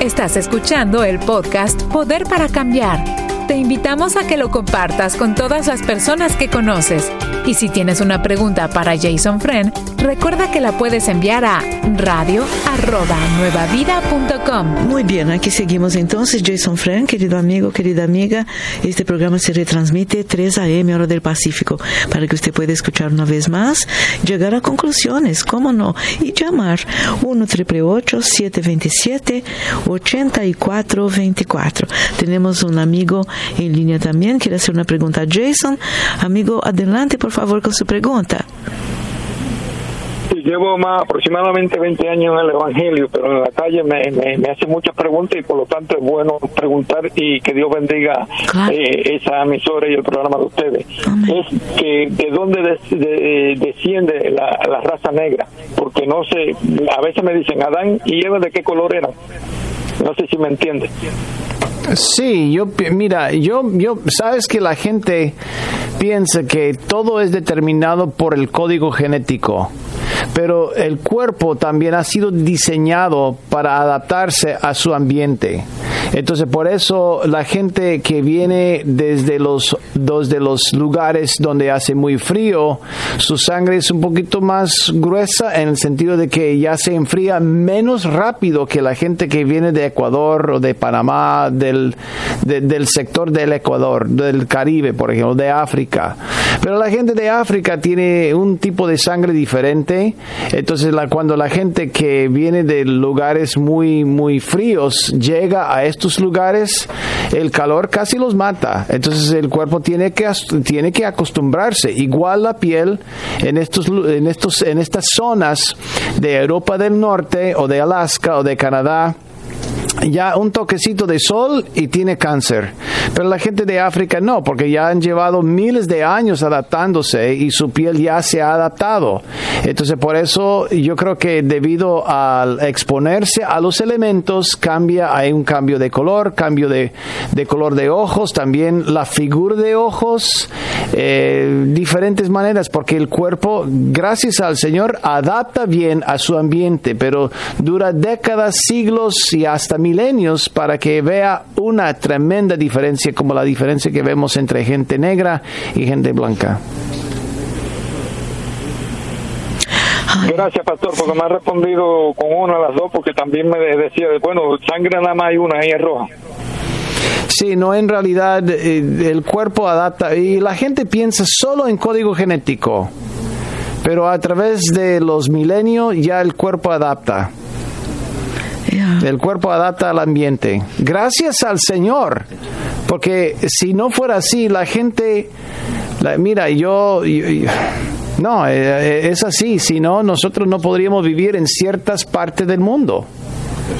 Speaker 3: Estás escuchando el podcast Poder para Cambiar te invitamos a que lo compartas con todas las personas que conoces. Y si tienes una pregunta para Jason Friend, recuerda que la puedes enviar a radio@nuevavida.com.
Speaker 1: Muy bien, aquí seguimos entonces. Jason Friend, querido amigo, querida amiga, este programa se retransmite 3 a.m. hora del Pacífico para que usted pueda escuchar una vez más, llegar a conclusiones, cómo no, y llamar 1 727 8424. Tenemos un amigo en línea también. Quiere hacer una pregunta a Jason. Amigo, adelante por favor con su pregunta.
Speaker 5: llevo más aproximadamente 20 años en el Evangelio, pero en la calle me, me, hace muchas preguntas y por lo tanto es bueno preguntar y que Dios bendiga eh, esa emisora y el programa de ustedes. Es que de dónde desciende la, la, raza negra, porque no sé, a veces me dicen Adán y Eva de qué color eran. No sé si me entiende.
Speaker 2: Sí, yo mira, yo yo sabes que la gente piensa que todo es determinado por el código genético pero el cuerpo también ha sido diseñado para adaptarse a su ambiente. Entonces, por eso la gente que viene desde los, dos de los lugares donde hace muy frío, su sangre es un poquito más gruesa en el sentido de que ya se enfría menos rápido que la gente que viene de Ecuador o de Panamá, del, sector del Ecuador, del Caribe, por ejemplo, de África. Pero la gente de África tiene un tipo de sangre diferente entonces, cuando la gente que viene de lugares muy, muy fríos llega a estos lugares, el calor casi los mata. Entonces, el cuerpo tiene que, tiene que acostumbrarse. Igual la piel en, estos, en, estos, en estas zonas de Europa del Norte o de Alaska o de Canadá ya un toquecito de sol y tiene cáncer. Pero la gente de África no, porque ya han llevado miles de años adaptándose y su piel ya se ha adaptado. Entonces, por eso yo creo que debido al exponerse a los elementos, cambia, hay un cambio de color, cambio de, color de ojos, también la figura de ojos, eh, diferentes maneras, porque el cuerpo, gracias al Señor, adapta bien a su ambiente, pero dura décadas, siglos y hasta milenios para que vea una tremenda diferencia como la diferencia que vemos entre gente negra y gente blanca.
Speaker 5: Gracias, pastor, porque me ha respondido con una de las dos, porque también me decía, bueno, sangre nada más hay una, ahí es roja.
Speaker 2: Sí, no, en realidad eh, el cuerpo adapta y la gente piensa solo en código genético, pero a través de los milenios ya el cuerpo adapta. El cuerpo adapta al ambiente. Gracias al Señor. Porque si no fuera así, la gente, mira, yo, no, eh, eh, es así. Si no, nosotros no podríamos vivir en ciertas partes del mundo.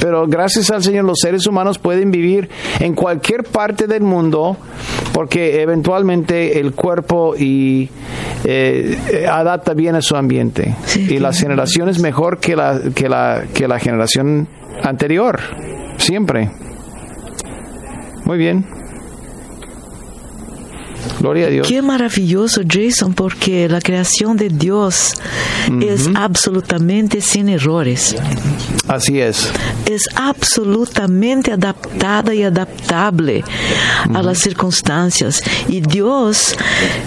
Speaker 2: Pero gracias al Señor los seres humanos pueden vivir en cualquier parte del mundo porque eventualmente el cuerpo y eh, adapta bien a su ambiente. y la generación es mejor que la, que la, que la generación anterior, siempre. Muy bien. Gloria a Dios.
Speaker 1: Qué maravilloso, Jason, porque la creación de Dios es absolutamente sin errores.
Speaker 2: Así es.
Speaker 1: Es absolutamente adaptada y adaptable a las circunstancias. Y Dios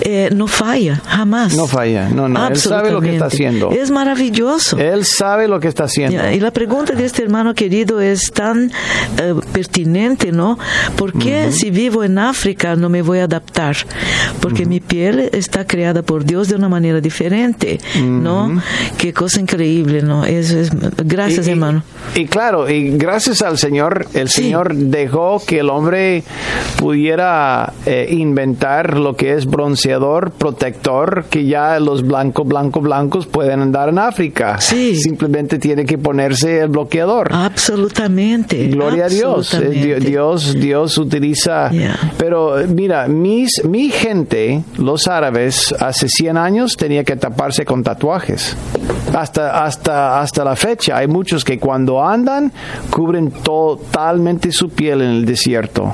Speaker 1: eh, no falla, jamás.
Speaker 2: No falla, no, no. Él sabe lo que está haciendo.
Speaker 1: Es maravilloso.
Speaker 2: Él sabe lo que está haciendo.
Speaker 1: Y la pregunta de este hermano querido es tan eh, pertinente, ¿no? ¿Por qué si vivo en África no me voy a adaptar? Porque mi piel está creada por Dios de una manera diferente, ¿no? Qué cosa increíble, ¿no? Es, gracias, hermano.
Speaker 2: Y, claro, y gracias al Señor, el Señor dejó que el hombre pudiera eh, inventar lo que es bronceador, protector, que ya los blancos, blancos, blancos pueden andar en África.
Speaker 1: Sí.
Speaker 2: Simplemente tiene que ponerse el bloqueador.
Speaker 1: Absolutamente.
Speaker 2: Gloria a Dios. Eh, Dios, Dios utiliza. Pero mira, mis mi gente, los árabes, hace 100 años tenía que taparse con tatuajes. Hasta, hasta, hasta la fecha hay muchos que cuando andan cubren totalmente su piel en el desierto.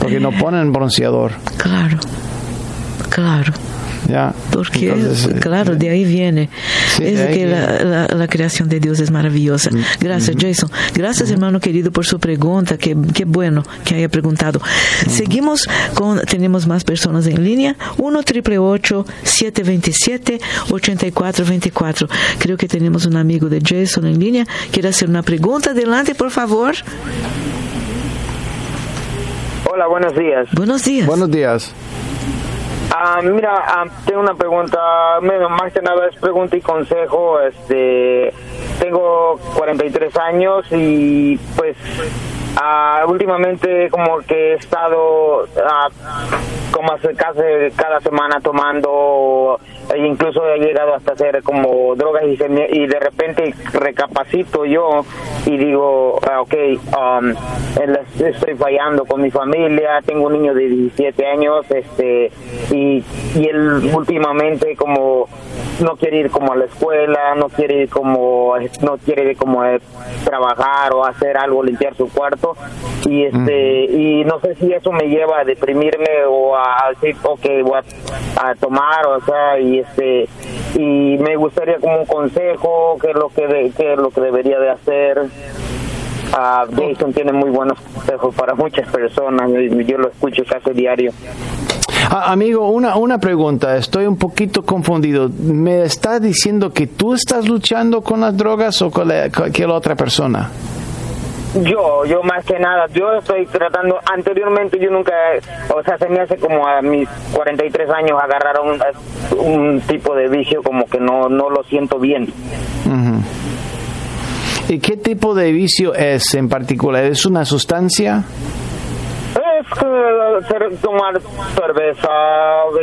Speaker 2: Porque no ponen bronceador.
Speaker 1: Claro, claro. Porque, eh, claro, de ahí viene. es que la, creación de Dios es maravillosa. Mm, Gracias, Jason. Gracias, hermano querido, por su pregunta. Qué, qué bueno que haya preguntado. Seguimos con, tenemos más personas en línea. 1 727 8424 Creo que tenemos un amigo de Jason en línea. Quiere hacer una pregunta. Adelante, por favor.
Speaker 6: Hola, buenos días.
Speaker 1: Buenos días.
Speaker 2: Buenos días.
Speaker 6: Ah, mira, ah, tengo una pregunta, más que nada es pregunta y consejo. Este, tengo 43 años y pues ah, últimamente como que he estado como hace casi cada semana tomando e incluso he llegado hasta hacer como drogas y, y de repente recapacito yo y digo, ah, ok, um, estoy fallando con mi familia, tengo un niño de 17 años este y, y él últimamente como no quiere ir como a la escuela, no quiere ir como no quiere como trabajar o hacer algo, limpiar su cuarto y este y no sé si eso me lleva a deprimirme o a decir ok voy a, tomar o sea y este y me gustaría como un consejo qué es lo que qué es lo que debería de hacer Uh, Jason tiene muy buenos consejos para muchas personas, yo lo escucho casi diario.
Speaker 2: Ah, amigo, una, una pregunta, estoy un poquito confundido. ¿Me estás diciendo que tú estás luchando con las drogas o con cualquier otra persona?
Speaker 6: Yo, yo más que nada, yo estoy tratando, anteriormente yo nunca, o sea, se me hace como a mis 43 años agarrar un, un tipo de vicio como que no, no lo siento bien.
Speaker 2: ¿Y qué tipo de vicio es en particular? ¿Es una sustancia?
Speaker 6: Pues tomar cerveza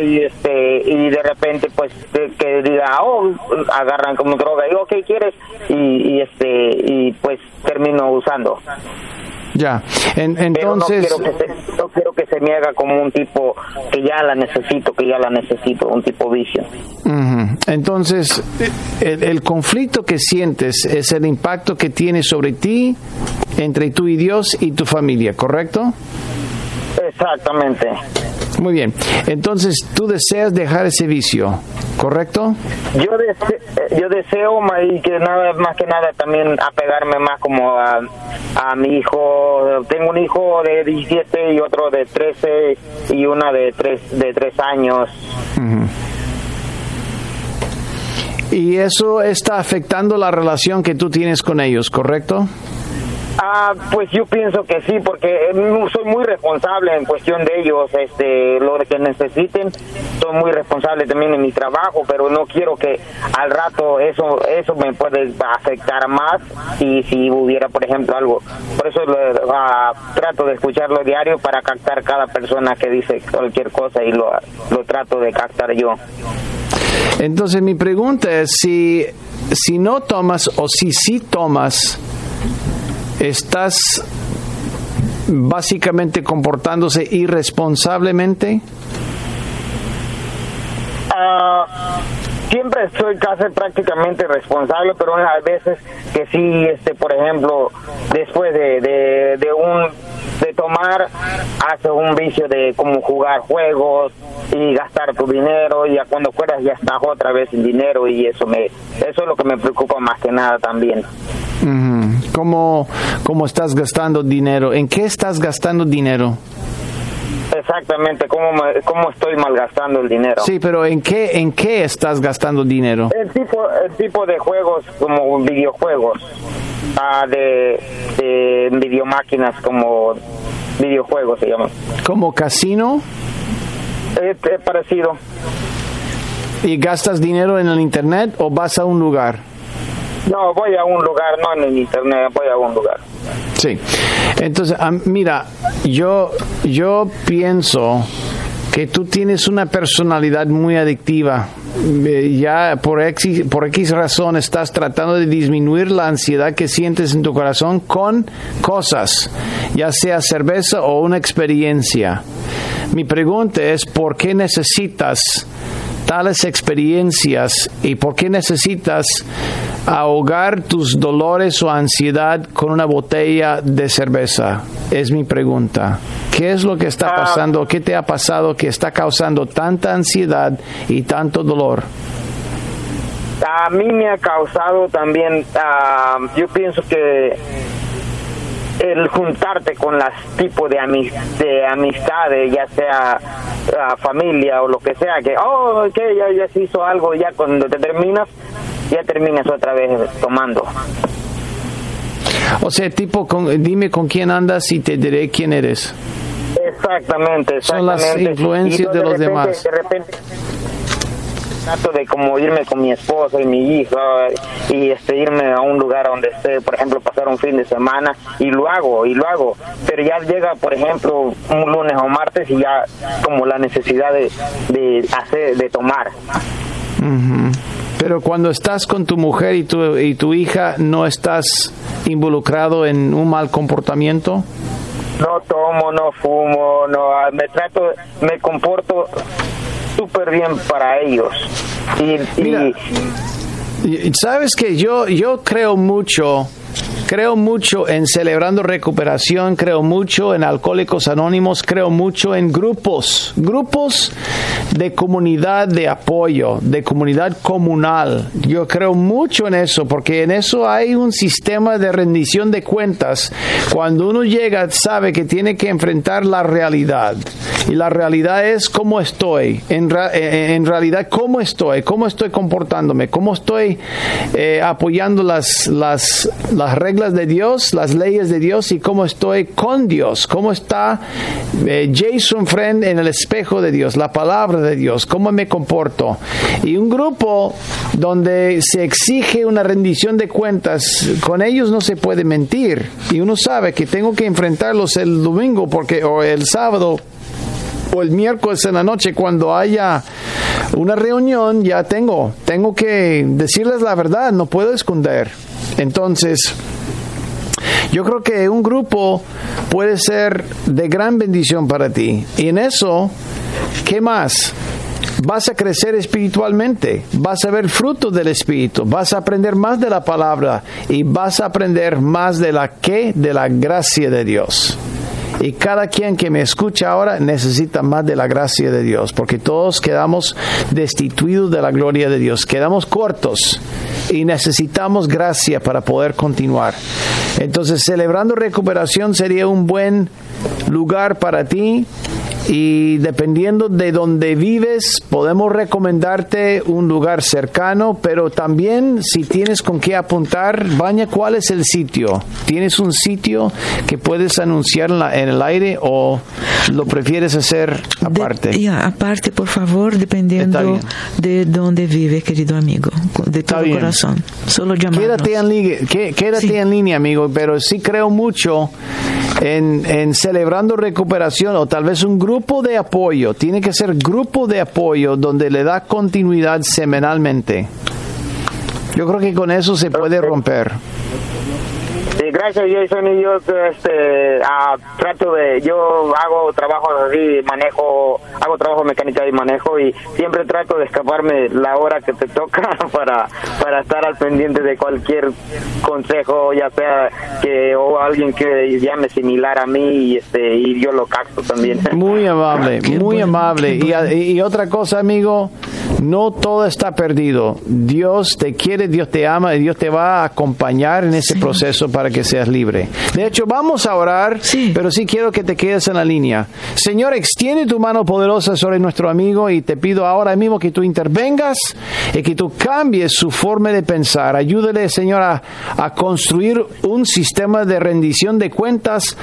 Speaker 6: y este y de repente pues que diga oh agarran como droga y ok quieres y, y este y pues termino usando
Speaker 2: ya, entonces...
Speaker 6: no quiero, que se, me haga como un tipo que ya la necesito, que ya la necesito, un tipo vicio.
Speaker 2: Entonces, el, conflicto que sientes es el impacto que tiene sobre ti, entre tú y Dios y tu familia, ¿correcto?
Speaker 6: Exactamente.
Speaker 2: Muy bien. Entonces, tú deseas dejar ese vicio, ¿correcto?
Speaker 6: Yo, deseo, yo deseo y que nada más que nada también apegarme más como a, a mi hijo. Tengo un hijo de 17 y otro de 13 y una de 3 de 3 años.
Speaker 2: Y eso está afectando la relación que tú tienes con ellos, ¿correcto?
Speaker 6: Ah, pues yo pienso que sí, porque eh, soy muy responsable en cuestión de ellos, este, lo que necesiten, soy muy responsable también en mi trabajo, pero no quiero que al rato eso, eso me puede afectar más y si hubiera, por ejemplo, algo. Por eso ah, trato de escucharlo diario para captar cada persona que dice cualquier cosa y lo, lo trato de captar yo.
Speaker 2: Entonces mi pregunta es si, si no tomas o si sí tomas, ¿Estás básicamente comportándose irresponsablemente?
Speaker 6: Ah, siempre soy casi prácticamente responsable, pero hay veces que sí, este, por ejemplo, después de, de, un de tomar, hace un vicio de como jugar juegos y gastar tu dinero y ya cuando fueras ya estás otra vez sin dinero y eso me eso es lo que me preocupa más que nada también.
Speaker 2: ¿Cómo, ¿Cómo estás gastando dinero? ¿En qué estás gastando dinero?
Speaker 6: Exactamente, ¿cómo, cómo estoy malgastando el dinero?
Speaker 2: Sí, pero ¿en qué, ¿en qué estás gastando dinero?
Speaker 6: El tipo, el tipo de juegos como videojuegos, ah, de, de videomáquinas como videojuegos se llaman.
Speaker 2: ¿Como casino?
Speaker 6: es parecido.
Speaker 2: ¿Y gastas dinero en el internet o vas a un lugar?
Speaker 6: No, voy a un lugar, no en internet, voy a un lugar.
Speaker 2: Sí. Entonces, mira, yo, yo pienso que tú tienes una personalidad muy adictiva. Eh, ya por X, por X razón estás tratando de disminuir la ansiedad que sientes en tu corazón con cosas, ya sea cerveza o una experiencia. Mi pregunta es, ¿por qué necesitas tales experiencias y por qué necesitas ahogar tus dolores o ansiedad con una botella de cerveza? Es mi pregunta. ¿Qué es lo que está ah. pasando? ¿Qué te ha pasado que está causando tanta ansiedad y tanto dolor?
Speaker 6: A mí me ha causado también, ah, yo pienso que el juntarte con las tipos de, de amistades, ya sea familia o lo que sea, que, oh, que ya, ya se hizo algo, ya cuando te terminas, ya terminas otra vez tomando.
Speaker 2: O sea, tipo, con, dime con quién andas y te diré quién eres.
Speaker 6: Exactamente, exactamente.
Speaker 2: Son las influencias de, los demás.
Speaker 6: De repente trato de como irme con mi esposo y mi hijo y este irme a un lugar donde esté, por ejemplo, pasar un fin de semana y lo hago y lo hago, pero ya llega, por ejemplo, un lunes o martes y ya como la necesidad de, de hacer, de tomar.
Speaker 2: Pero cuando estás con tu mujer y tu, y tu hija, ¿no estás involucrado en un mal comportamiento?
Speaker 6: No tomo, no fumo, no, me trato, me comporto súper bien para ellos.
Speaker 2: Y, sabes que yo, yo creo mucho Creo mucho en celebrando recuperación, creo mucho en alcohólicos anónimos, creo mucho en grupos, grupos de comunidad de apoyo, de comunidad comunal. Yo creo mucho en eso porque en eso hay un sistema de rendición de cuentas. Cuando uno llega sabe que tiene que enfrentar la realidad y la realidad es cómo estoy, en, en realidad cómo estoy, cómo estoy comportándome, cómo estoy eh, apoyando las, las las reglas de Dios, las leyes de Dios y cómo estoy con Dios, cómo está eh, Jason Friend en el espejo de Dios, la palabra de Dios, cómo me comporto. Y un grupo donde se exige una rendición de cuentas, con ellos no se puede mentir. Y uno sabe que tengo que enfrentarlos el domingo porque, o el sábado o el miércoles en la noche cuando haya una reunión ya tengo tengo que decirles la verdad no puedo esconder entonces yo creo que un grupo puede ser de gran bendición para ti y en eso qué más vas a crecer espiritualmente, vas a ver frutos del Espíritu, vas a aprender más de la palabra y vas a aprender más de la que, de la gracia de Dios. Y cada quien que me escucha ahora necesita más de la gracia de Dios, porque todos quedamos destituidos de la gloria de Dios, quedamos cortos y necesitamos gracia para poder continuar. Entonces, celebrando recuperación sería un buen lugar para ti y dependiendo de donde vives, podemos recomendarte un lugar cercano, pero también si tienes con qué apuntar, baña cuál es el sitio. ¿Tienes un sitio que puedes anunciar en, el aire o lo prefieres hacer aparte?
Speaker 1: ya, aparte, por favor, dependiendo de donde vive, querido amigo, de todo corazón. Solo
Speaker 2: Quédate, en, quédate en línea, amigo, pero sí creo mucho en, en celebrando recuperación o tal vez un grupo grupo de apoyo, tiene que ser grupo de apoyo donde le da continuidad semanalmente. Yo creo que con eso se puede romper.
Speaker 6: Sí, gracias Jason y yo este, trato de, yo hago trabajo así, manejo, hago trabajo mecánica y manejo y siempre trato de escaparme la hora que te toca para, para estar al pendiente de cualquier consejo, ya sea que o alguien que llame similar a mí y, este, y yo lo capto también.
Speaker 2: Muy amable, muy amable. Y, y otra cosa, amigo, no todo está perdido. Dios te quiere, Dios te ama y Dios te va a acompañar en ese proceso para que seas libre. De hecho, vamos a orar, pero sí quiero que te quedes en la línea. Señor, extiende tu mano poderosa sobre nuestro amigo y te pido ahora mismo que tú intervengas y que tú cambies su forma de pensar. Ayúdale, Señor, a, a construir un sistema de rendición de cuentas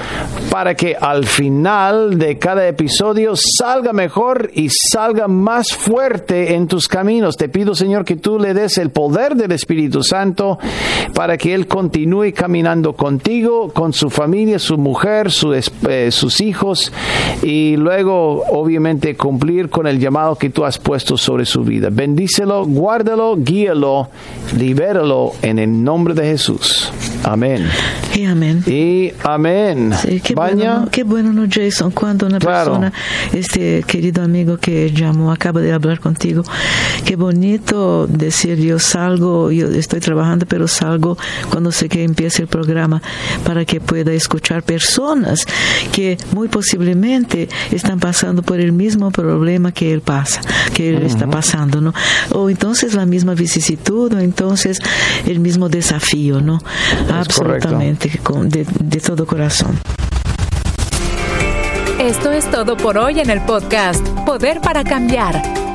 Speaker 2: para que al final de cada episodio salga mejor y salga más fuerte en tus caminos. Te pido, Señor, que tú le des el poder del Espíritu Santo para que Él continúe caminando contigo, con su familia, su mujer, eh, sus hijos y luego, obviamente, cumplir con el llamado que tú has puesto sobre su vida. Bendícelo, guárdalo, guíalo, libéralo en el nombre de Jesús. Amén.
Speaker 1: Y amén.
Speaker 2: Y amén.
Speaker 1: qué, Bueno, qué bueno, ¿no, Jason? Cuando una persona, este querido amigo que llamó, acaba de hablar contigo, Qué bonito decir yo salgo, yo estoy trabajando, pero salgo cuando sé que empiece el programa para que pueda escuchar personas que muy posiblemente están pasando por el mismo problema que él pasa, que él está pasando, ¿no? O entonces la misma vicisitud, o entonces el mismo desafío, ¿no? Absolutamente, de, de todo corazón.
Speaker 3: Esto es todo por hoy en el podcast Poder para Cambiar